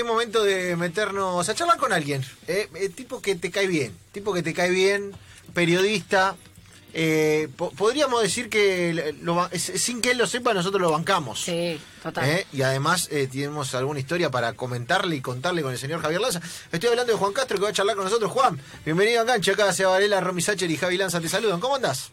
es momento de meternos a charlar con alguien. eh, eh, tipo que te cae bien. Tipo que te cae bien, periodista. eh, po- podríamos decir que lo sin que él lo sepa, nosotros lo bancamos. Sí, total. Y además tenemos alguna historia para comentarle y contarle con el señor Javier Lanza. Estoy hablando de Juan Castro que va a charlar con nosotros. Juan, bienvenido a Enganche. Acá Seba Varela, Romy Sacher y Javi Lanza te saludan. ¿Cómo andás?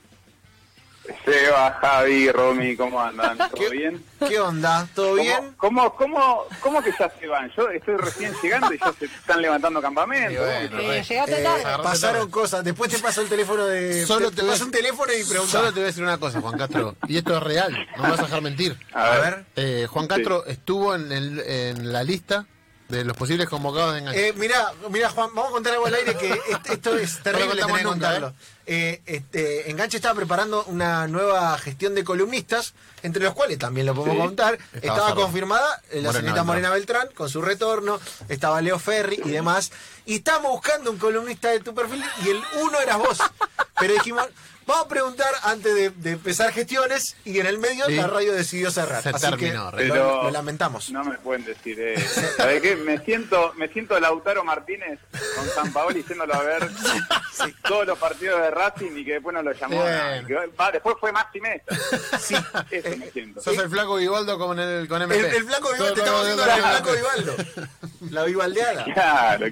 Seba, Javi, Romy, ¿cómo andan? ¿Todo ¿Qué- bien? ¿Qué onda? ¿Todo bien? ¿Cómo, cómo, cómo que ya se van? Yo estoy recién llegando y ya se están levantando bueno, Eh, re. llegaste Eh, tarde. pasaron tarde. cosas. Después te paso el teléfono de. Solo te, te paso un teléfono y preguntas. Solo te voy a decir una cosa, Juan Castro, y esto es real, no me vas a dejar mentir. A A ver. Eh, Juan Castro estuvo en, el- en la lista de los posibles convocados de enganche. Eh, mirá, mirá, Juan, vamos a contar algo al aire que est- esto es terrible contamos tener que nunca, contarlo. Eh, este, Enganche estaba preparando una nueva gestión de columnistas, entre los cuales también lo podemos Sí. contar. Estaba confirmada eh, la Morena señorita Beltrán. Morena Beltrán con su retorno, estaba Leo Ferri y demás. Y estábamos buscando un columnista de tu perfil y el uno eras vos. Pero dijimos, vamos a preguntar antes de, de empezar gestiones y en el medio Sí. la radio decidió cerrar. Se Así terminó, que re- lo- Pero lo lamentamos. No me pueden decir eso. ¿Sabes qué? Me siento, me siento Lautaro Martínez con San Paoli yéndolo a ver todos los partidos de Racing y que después no lo llamó. Que, va, después fue Maxi Mesa. Sí. Eso me siento. Sos el flaco Vivaldo con el con MP. El, el flaco Vivaldo, te estamos todo- el flaco Vivaldo. La Vivaldeada. Claro.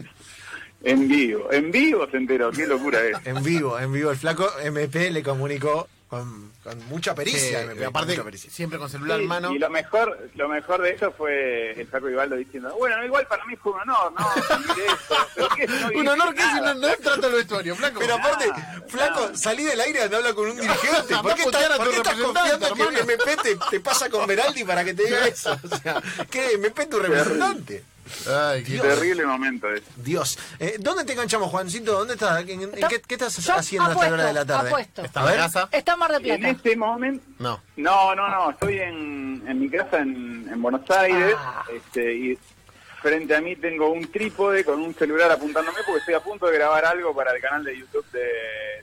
En vivo. En vivo se enteró. Qué locura es. En vivo, en vivo. El flaco MP le comunicó con, con mucha pericia. Sí, MP, aparte, mucha pericia. siempre con celular Sí, en mano. Y lo mejor, lo mejor de eso fue el Flaco Ibaldo diciendo, bueno, igual para mí fue un honor, ¿no? Pero ¿qué? No Un honor que si no, no trata el vestuario, flaco. Pero aparte, Nada, flaco, nada. salí del aire y habla con un dirigente. ¿Por qué estás, a por qué estás confiando que hermano? MP te, te pasa con Beraldi para que te diga eso? O sea, ¿qué? MP tu representante. Ay, qué- Terrible momento ese. Dios. Eh, ¿Dónde te enganchamos, Juancito? ¿Dónde estás? ¿En, en- Está- qué, qué estás yo haciendo a esta apuesto, hora de la tarde? apuesto. ¿Está A ver. en casa? Está en Mar de En Plata. este momento, No. no, no, no, estoy en, en mi casa en, en Buenos Aires Ah. este, y frente a mí tengo un trípode con un celular apuntándome porque estoy a punto de grabar algo para el canal de YouTube de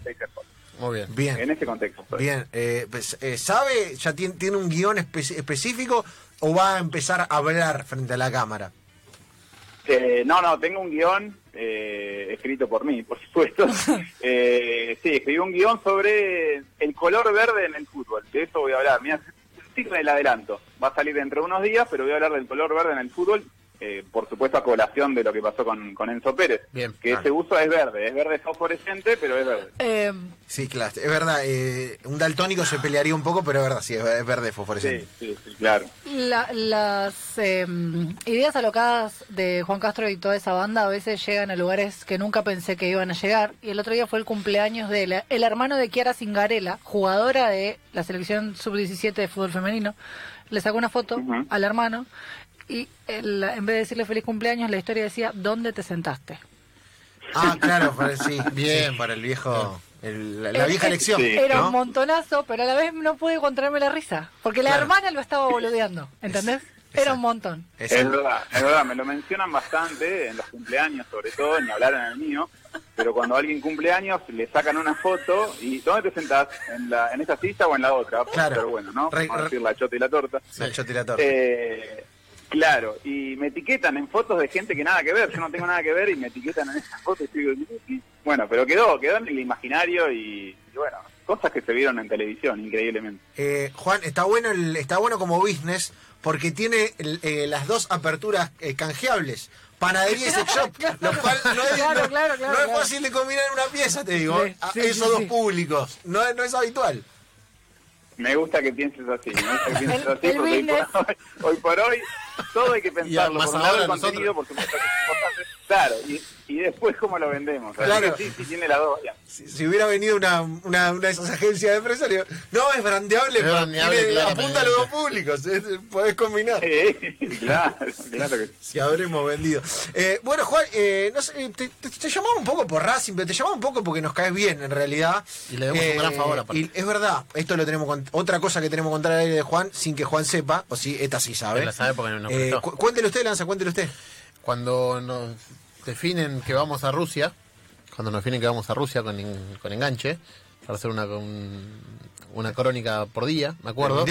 Podcast. Muy bien. Bien. En ese contexto. estoy. Bien, eh, pues, eh, ¿sabe? ¿Ya tiene, tiene un guion espe- específico o va a empezar a hablar frente a la cámara? Eh, no, no, tengo un guion eh, escrito por mí, por supuesto. eh, sí, escribí un guion sobre el color verde en el fútbol. De eso voy a hablar. Mira, sí el adelanto. Va a salir dentro de unos días, pero voy a hablar del color verde en el fútbol. Eh, por supuesto, a colación de lo que pasó con, con Enzo Pérez. Bien, que claro. ese uso es verde, es verde fosforescente, pero es verde. Eh, Sí, claro, es verdad. eh, un daltónico se pelearía un poco, pero es verdad, sí, es, verde fosforescente. sí, sí, claro. la- las eh, ideas alocadas de Juan Castro y toda esa banda a veces llegan a lugares que nunca pensé que iban a llegar. Y el otro día fue el cumpleaños de la- el hermano de Kiara Singarela, jugadora de la selección sub-17 de fútbol femenino. Le sacó una foto al hermano y él, en vez de decirle feliz cumpleaños, la historia decía, ¿dónde te sentaste? Ah, claro, para, sí, Bien. sí, para el viejo, el- la, la vieja elección. sí. Era ¿no? un montonazo, pero a la vez no pude encontrarme la risa. Porque la Claro. hermana lo estaba boludeando, ¿entendés? Era un montón. Es verdad, es verdad, me lo mencionan bastante en los cumpleaños, sobre todo, ni hablar en el mío, pero cuando alguien cumple años le sacan una foto y ¿dónde te sentás? ¿En, la, en esa silla o en la otra? Claro. Pero bueno, ¿no? Vamos a decir la chota y la torta. la chota y la torta. Eh, claro, y me etiquetan en fotos de gente que nada que ver, yo no tengo nada que ver y me etiquetan en esas fotos y digo, bueno, pero quedó, quedó en el imaginario y, y bueno, cosas que se vieron en televisión, increíblemente. Eh, Juan, está bueno el, está bueno como business porque tiene el- eh, las dos aperturas eh, canjeables. Panadería y sex shop, lo cual no es, Claro, no- claro, claro, no es claro. fácil de combinar en una pieza, te digo, Sí, a sí, esos sí, dos sí. públicos. No, es- no es habitual. Me gusta que pienses así, me gusta que pienses así, el porque hoy por, hoy, hoy por hoy todo hay que pensarlo, más por un lado ahora el contenido, por supuesto que es importante, claro, y, y después cómo lo vendemos, Claro. que sí, sí tiene las dos. Si, si hubiera venido una, una, una de esas agencias de le digo, no, es brandeable, Es brandeable, tiene- apunta a los dos públicos, es- podés combinar. Sí, claro, claro que sí. Si habremos vendido. Eh, bueno, Juan, eh, no sé, eh, te, te, te llamamos un poco por Racing, pero te llamamos un poco porque nos caes bien, en realidad. Y le damos un gran favor, aparte. Y es verdad, esto lo tenemos con, otra cosa que tenemos que contar al aire de Juan, sin que Juan sepa, o si esta sí sabe. Él la sabe porque nos Eh, cu- cuéntele usted, Lanza, cuéntele usted. Cuando nos definen que vamos a Rusia, cuando nos definen que vamos a Rusia con, con enganche, para hacer una, un- una crónica por día, me acuerdo.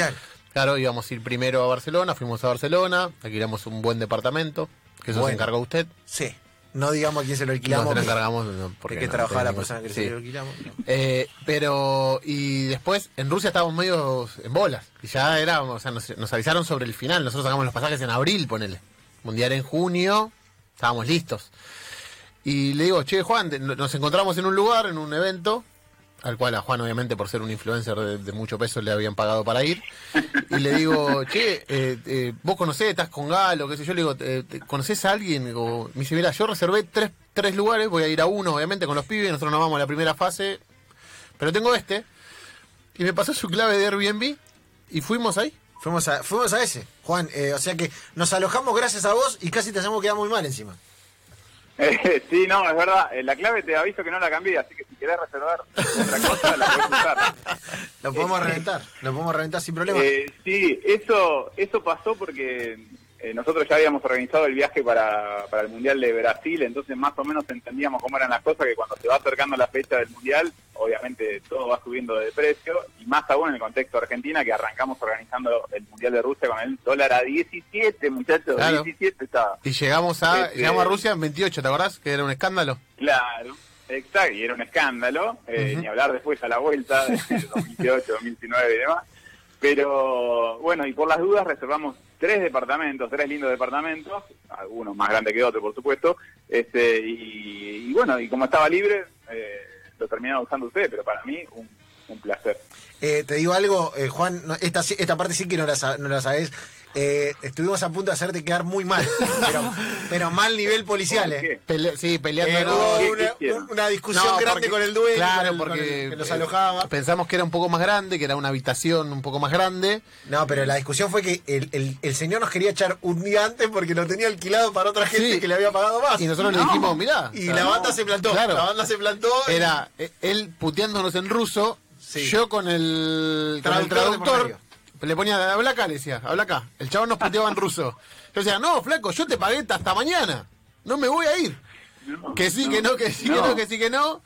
Claro, íbamos a ir primero a Barcelona, fuimos a Barcelona, alquilamos un buen departamento, que eso Bueno. se encargó usted. Sí. No digamos a quién se lo No alquilamos. se lo encargamos no, porque que, que no trabajaba la persona que sí. se lo alquilamos. no. Eh, pero, y después en Rusia estábamos medio en bolas. Y ya era, o sea, nos, nos avisaron sobre el final. Nosotros sacamos los pasajes en abril, ponele. Mundial en junio, estábamos listos. Y le digo, che, Juan, te- nos encontramos en un lugar, en un evento, al cual a Juan, obviamente, por ser un influencer de, de mucho peso, le habían pagado para ir. Y le digo, che, eh, eh, vos conocés, estás con Galo, qué sé yo. Le digo, eh, ¿conocés a alguien? Digo, me dice, mira, yo reservé tres, tres lugares, voy a ir a uno, obviamente, con los pibes. Nosotros nos vamos a la primera fase, pero tengo este. Y me pasó su clave de Airbnb y fuimos ahí. Fuimos a, fuimos a ese, Juan. eh, o sea que nos alojamos gracias a vos y casi te hacemos quedar muy mal encima. Eh, sí, no, es verdad. Eh, la clave te aviso que no la cambié, así que si querés reservar otra cosa, la puedes usar. Lo podemos reventar, lo podemos reventar sin problema. Eh, sí, eso, eso pasó porque eh, nosotros ya habíamos organizado el viaje para, para el Mundial de Brasil, entonces más o menos entendíamos cómo eran las cosas, que cuando se va acercando la fecha del Mundial, obviamente todo va subiendo de precio, y más aún en el contexto de Argentina, que arrancamos organizando el Mundial de Rusia con el dólar a 17, muchachos, Claro. 17 estaba. Y llegamos a, Este- llegamos a Rusia en 28, ¿te acordás? Que era un escándalo. Claro, exacto, y era un escándalo, eh, ni hablar después a la vuelta de 2018, 2019 y demás. Pero bueno, y por las dudas reservamos tres departamentos, tres lindos departamentos, algunos más grandes que otros, por supuesto. Este y, y bueno, y como estaba libre, eh, lo terminaron usando ustedes, pero para mí un, placer. Eh, te digo algo, eh, Juan, no, esta, esta parte sí que no la, no la sabes. Eh, estuvimos a punto de hacerte quedar muy mal, pero, pero mal nivel policial. ¿Por Eh. Pele- sí, peleando. Eh, hubo ¿Qué- una, una discusión No, grande porque- con el dueño, Claro, con el- con porque el que nos eh, alojaba. pensamos que era un poco más grande, que era una habitación un poco más grande. No, pero la discusión fue que el, el- el señor nos quería echar un día antes porque lo tenía alquilado para otra gente Sí. que le había pagado más. Y nosotros le dijimos, mirá. Y la no. banda se plantó. Claro. La banda se plantó. y- Era eh, él puteándonos en ruso, Sí. yo con el, traductor. Le ponía, habla acá, le decía, habla acá. El chabón nos puteaba en ruso. Yo decía, no, flaco, yo te pagué hasta mañana. No me voy a ir. No, Que sí, que no, que sí, que no. que sí, que no.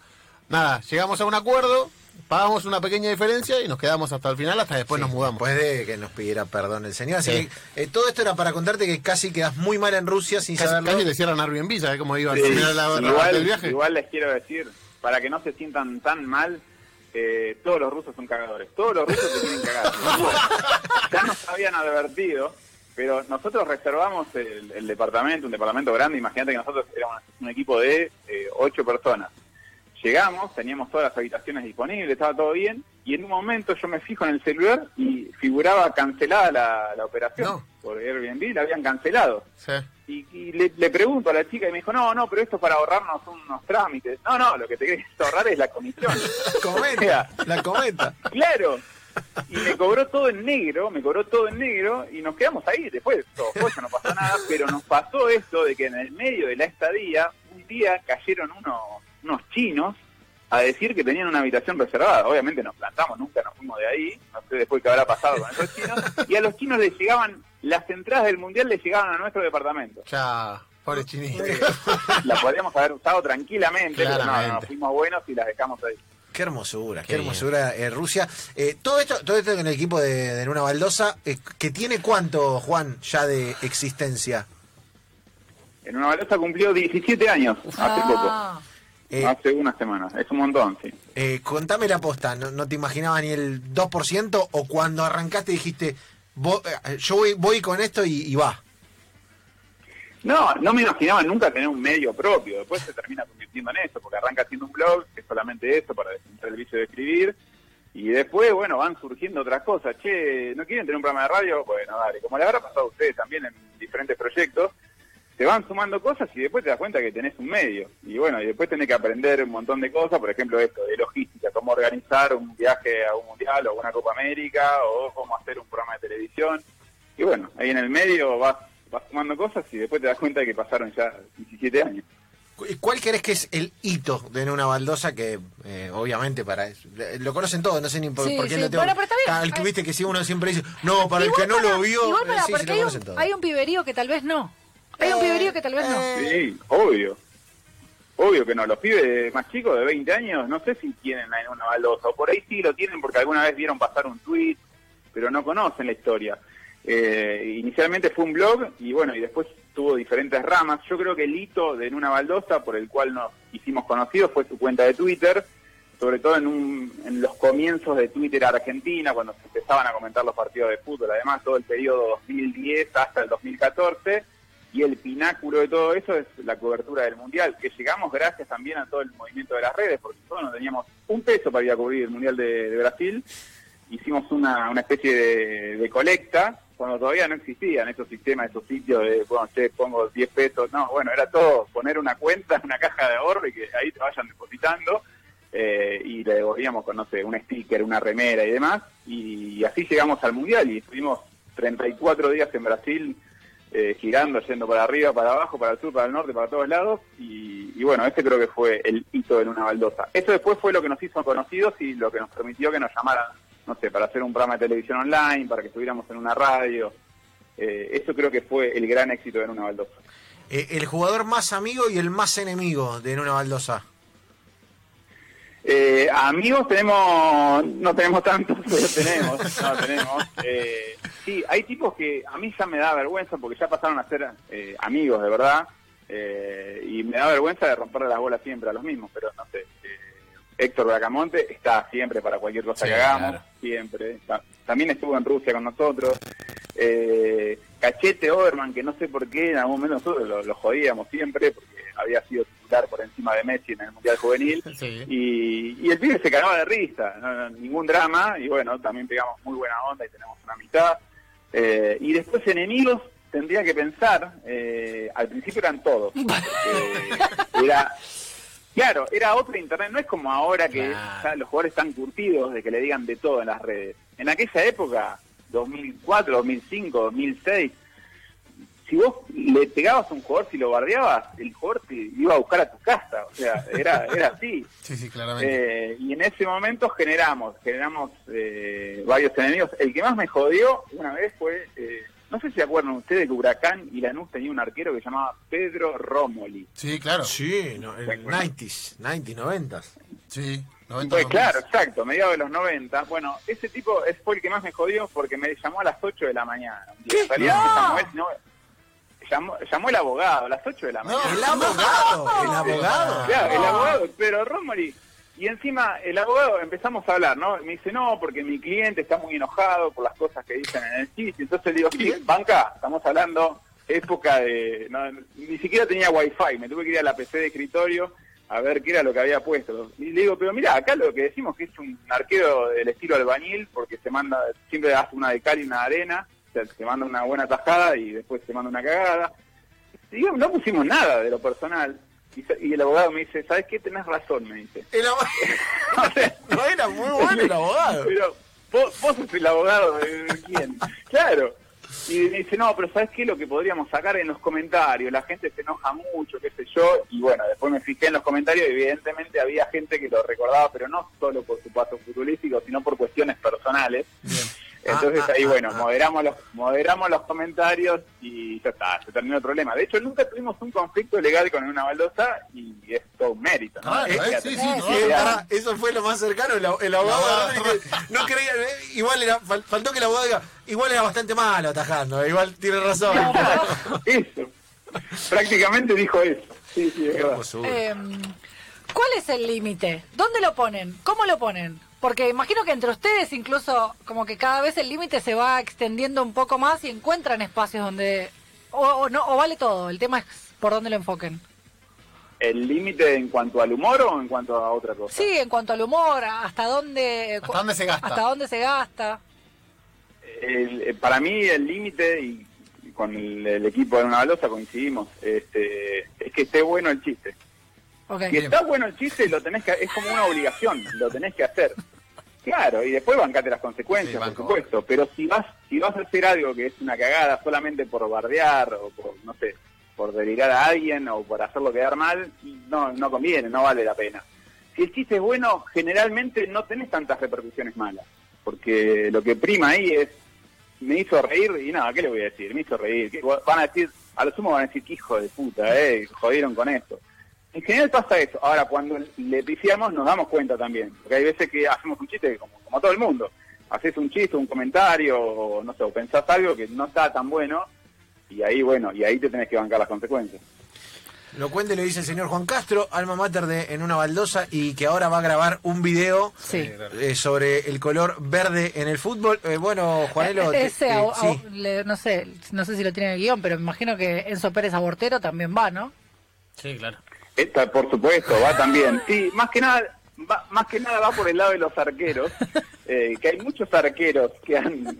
Nada, llegamos a un acuerdo, pagamos una pequeña diferencia y nos quedamos hasta el final, hasta después Sí, nos mudamos. Después de que nos pidiera perdón el señor. Así Sí. que eh, todo esto era para contarte que casi quedas muy mal en Rusia sin casi, saberlo. casi le cierran Airbnb, ¿sabes cómo iba a Sí, terminar la, la- igual, el viaje? igual les quiero decir, para que no se sientan tan mal, eh, todos los rusos son cagadores. Todos los rusos se quieren cagar. ya nos habían advertido, pero nosotros reservamos el, el departamento, un departamento grande. Imagínate que nosotros éramos un equipo de eh, ocho personas. Llegamos, teníamos todas las habitaciones disponibles, estaba todo bien, y en un momento yo me fijo en el celular y figuraba cancelada la, la operación No. por Airbnb, la habían cancelado. Sí. Y, y le, le pregunto a la chica y me dijo, no, no, pero esto es para ahorrarnos unos trámites. No, no, lo que te querés ahorrar es la comisión. Comenta, la comenta. claro. Y me cobró todo en negro, me cobró todo en negro y nos quedamos ahí. Después, todo joya, no pasó nada, pero nos pasó esto de que en el medio de la estadía, un día cayeron unos, unos chinos a decir que tenían una habitación reservada. Obviamente nos plantamos, nunca nos fuimos de ahí, no sé después qué habrá pasado con esos chinos. Y a los chinos les llegaban, las entradas del mundial les llegaban a nuestro departamento. Ya, pobre chinito. la podríamos haber usado tranquilamente, pero no, no, fuimos buenos y las dejamos ahí. Qué hermosura, qué, Qué hermosura eh, Rusia. Eh, todo esto, todo esto en el equipo de, de Luna Baldosa, eh, que tiene cuánto, Juan, ya de existencia. En una balosa cumplió 17 años, hace Ah, Eh, hace unas semanas, es un montón, sí. eh, contame la posta, ¿no, no te imaginabas ni el 2% o cuando arrancaste dijiste, "Vo- eh, yo voy, voy con esto y, y va? No, no me imaginaba nunca tener un medio propio, después se termina convirtiendo en eso, porque arranca haciendo un blog, que es solamente eso, para descentrar el vicio de escribir, y después, bueno, van surgiendo otras cosas. Che, ¿no quieren tener un programa de radio? Bueno, dale, como le habrá pasado a ustedes también en diferentes proyectos, te van sumando cosas y después te das cuenta que tenés un medio. Y bueno, y después tenés que aprender un montón de cosas, por ejemplo esto, de logística, cómo organizar un viaje a un mundial o a una Copa América, o cómo hacer un programa de televisión. Y bueno, ahí en el medio vas, vas sumando cosas y después te das cuenta que pasaron ya 17 años. Cu- ¿Cuál crees que es el hito de Luna Baldosa que eh, obviamente para lo conocen todos, no sé ni por, Sí, por qué sí. lo tengo. Bueno, pero está bien. Al que viste que si uno siempre dice, no, para el que no lo vio, Igual para, eh, sí, sí, porque lo hay, un, hay un piberío que tal vez no. Hay un Eh, piberío que tal vez no. eh, Sí, obvio. Obvio que no. Los pibes más chicos de 20 años, no sé si tienen ahí una baldosa. O por ahí sí lo tienen porque alguna vez vieron pasar un tweet, pero no conocen la historia. Eh, inicialmente fue un blog y bueno, y después tuvo diferentes ramas. Yo creo que el hito de Nuna Baldosa, por el cual nos hicimos conocidos, fue su cuenta de Twitter, sobre todo en, un, en los comienzos de Twitter Argentina, cuando se empezaban a comentar los partidos de fútbol, además todo el periodo 2010 hasta el 2014, y el pináculo de todo eso es la cobertura del Mundial, que llegamos gracias también a todo el movimiento de las redes, porque nosotros no teníamos un peso para ir a cubrir el Mundial de, Brasil, hicimos una, una especie de, colecta, cuando todavía no existían estos sistemas, estos sitios de, bueno, che, pongo 10 pesos, no, bueno, era todo poner una cuenta, una caja de ahorro y que ahí te vayan depositando, eh, y le devolvíamos con, no sé, un sticker, una remera y demás, y, así llegamos al Mundial y estuvimos 34 días en Brasil eh, girando, yendo para arriba, para abajo, para el sur, para el norte, para todos lados, y, y bueno, este creo que fue el hito de Luna Baldosa. Eso después fue lo que nos hizo conocidos y lo que nos permitió que nos llamaran, no sé, para hacer un programa de televisión online, para que estuviéramos en una radio. Eh, eso creo que fue el gran éxito de Luna Baldosa. Eh, el jugador más amigo y el más enemigo de Nuna Baldosa. Eh, amigos tenemos, no tenemos tantos, pero tenemos, no tenemos. Eh, sí, hay tipos que a mí ya me da vergüenza porque ya pasaron a ser eh, amigos de verdad eh, y me da vergüenza de romperle las bolas siempre a los mismos, pero no sé. eh, Héctor Bracamonte está siempre para cualquier cosa Sí, que hagamos, claro. siempre. Ta- También estuvo en Rusia con nosotros. Eh, Cachete Oberman, que no sé por qué en algún momento nosotros lo, lo jodíamos siempre porque había sido titular por encima de Messi en el Mundial Juvenil. Sí. Y, y el pibe se cagaba de risa, no, no, ningún drama, y bueno, también pegamos muy buena onda y tenemos una amistad. Eh, y después enemigos tendría que pensar, eh, al principio eran todos. Eh, era, claro, era otro internet, no es como ahora que Claro. ya los jugadores están curtidos de que le digan de todo en las redes. En aquella época, 2004, 2005, 2006, si vos le pegabas a un jugador, si lo bardeabas, el jugador te iba a buscar a tu casa, o sea, era, era así. Sí, sí, claramente. Eh, y en ese momento generamos, generamos eh, varios enemigos. El que más me jodió una vez fue, eh, no sé si se acuerdan ustedes que Huracán y Lanús tenía un arquero que se llamaba Pedro Romoli. sí, claro. Sí, no, el 90s, 90s, 90s. Sí, 90 Pues 2000. claro, exacto, mediados de los 90. Bueno, ese tipo es- fue el que más me jodió porque me llamó a las 8 de la mañana. Él, no, llamó, llamó el abogado a las 8 de la mañana. El abogado, el abogado. Claro, el abogado, pero Romoli. Y encima el abogado empezamos a hablar, ¿no? Me dice, no, porque mi cliente está muy enojado por las cosas que dicen en el sitio. Entonces le digo, sí, banca, estamos hablando época de... no, ni siquiera tenía wifi, me tuve que ir a la PC de escritorio a ver qué era lo que había puesto. Y le digo, pero mira, acá lo que decimos que es un arquero del estilo albañil, porque se manda, siempre hace una de cal y una de arena, sea, se manda una buena tajada y después se manda una cagada. Y no pusimos nada de lo personal. Y, y el abogado me dice, ¿sabes qué? Tenés razón, me dice. El no era muy bueno el abogado. pero vos, vos sos el abogado de quién. Claro. Y me dice, no, pero ¿sabes qué? Lo que podríamos sacar en los comentarios, la gente se enoja mucho, qué sé yo. Y bueno, después me fijé en los comentarios y evidentemente había gente que lo recordaba, pero no solo por su paso futbolístico, sino por cuestiones personales. Entonces Ah, ah, ahí, ah, bueno, ah. moderamos los moderamos los comentarios y ya está, se terminó el problema. De hecho, nunca tuvimos un conflicto legal con una baldosa y es todo un mérito. ¿no? Claro, Eh, sí, sí, no, sí, no. pará, eso fue lo más cercano, el, el abogado No, no, no creía, eh, igual era, fal- faltó que el abogado diga, igual era bastante malo atajando, eh, igual tiene razón. Eso. Prácticamente dijo eso. Sí, sí, es verdad. Eh, ¿Cuál es el límite? ¿Dónde lo ponen? ¿Cómo lo ponen? Porque imagino que entre ustedes incluso como que cada vez el límite se va extendiendo un poco más y encuentran espacios donde... O, o no, o vale todo, el tema es por dónde lo enfoquen. ¿El límite en cuanto al humor o en cuanto a otra cosa? Sí, en cuanto al humor, hasta dónde... ¿Hasta dónde se gasta? Hasta dónde se gasta. El- eh, para mí el límite, y y con el, el equipo de una balosa coincidimos, este, es que esté bueno el chiste. Ok. Si está bueno el chiste, lo tenés que, es como una obligación, lo tenés que hacer. Claro, y después bancate las consecuencias, Sí, por supuesto. Pero si vas, si vas a hacer algo que es una cagada solamente por bardear o por, no sé, por delirar a alguien o por hacerlo quedar mal, no, no conviene, no vale la pena. Si el chiste es bueno, generalmente no tenés tantas repercusiones malas. Porque lo que prima ahí es, me hizo reír y nada, ¿qué le voy a decir? Me hizo reír. ¿Qué- Van a decir, a lo sumo van a decir que hijo de puta, eh, jodieron con esto. En general pasa eso. Ahora, cuando le pifiamos, nos damos cuenta también. Porque hay veces que hacemos un chiste como, como todo el mundo. haces un chiste, un comentario, o no sé, o pensás algo que no está tan bueno, y ahí, bueno, y ahí te tenés que bancar las consecuencias. Lo cuente lo dice el señor Juan Castro, alma mater de En una baldosa, y que ahora va a grabar un video Sí. eh, sobre el color verde en el fútbol. Eh, bueno, Juanelo, te- Ese, eh, a- a- sí. le- no sé, no sé si lo tiene en el guion, pero me imagino que Enzo Pérez Abortero también va, ¿no? Sí, claro. Esta, por supuesto, va también. Sí, más que nada, va, más que nada va por el lado de los arqueros, eh, que hay muchos arqueros que han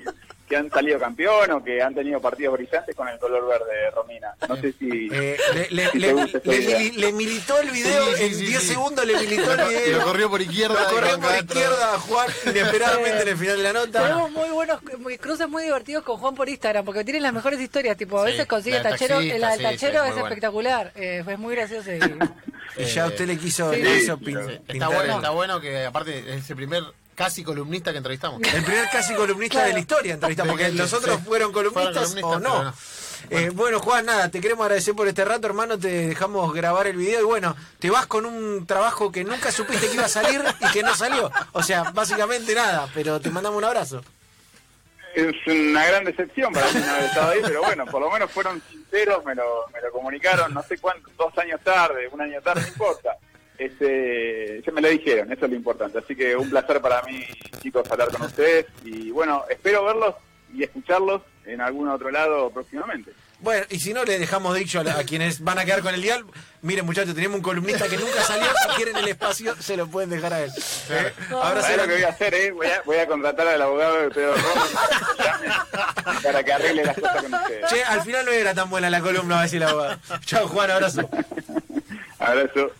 que han salido campeón o que han tenido partidos brillantes con el color verde, Romina. No sé si, Eh, le, si militó el video Sí, sí, en sí, 10 sí. segundos, le militó el Y video. lo corrió por izquierda. Lo corrió Juan por izquierda, Juan, inesperadamente en el final de la nota. Tenemos muy buenos muy- cruces muy divertidos con Juan por Instagram, porque tienen las mejores historias. Tipo, a Sí, veces consigue del tachero, taxista, la del sí, sí, tachero es espectacular. Eh, fue muy gracioso. y- Y ya usted le quiso, Sí. le hizo Sí, pin- Está pintar bueno, el- está bueno que aparte es el primer casi columnista que entrevistamos. El primer casi columnista Claro. de la historia entrevista, De porque que- los otros sí. fueron columnistas, Fueron o no. pero Eh, bueno, Juan, nada, te queremos agradecer por este rato, hermano. Te dejamos grabar el video y bueno, te vas con un trabajo que nunca supiste que iba a salir y que no salió. O sea, básicamente nada, pero te mandamos un abrazo. Es una gran decepción para mí no haber estado ahí, pero bueno, por lo menos fueron sinceros, me lo, me lo comunicaron, no sé cuánto, dos años tarde, un año tarde, no importa. Este, ya me lo dijeron, eso es lo importante. Así que un placer para mí, chicos, hablar con ustedes y bueno, espero verlos y escucharlos en algún otro lado próximamente. Bueno, y si no, le dejamos dicho a, la- a quienes van a quedar con el dial. Miren, muchachos, tenemos un columnista que nunca salió. Si quieren el espacio, se lo pueden dejar a él. Eh, ¿Sabes lo que voy a hacer? Eh? Voy, a, voy a contratar al abogado de Pedro Romo para que, arregle las cosas con ustedes. Che, al final no era tan buena la columna, va a decir la abogada. Chao, Juan, abrazo. Abrazo.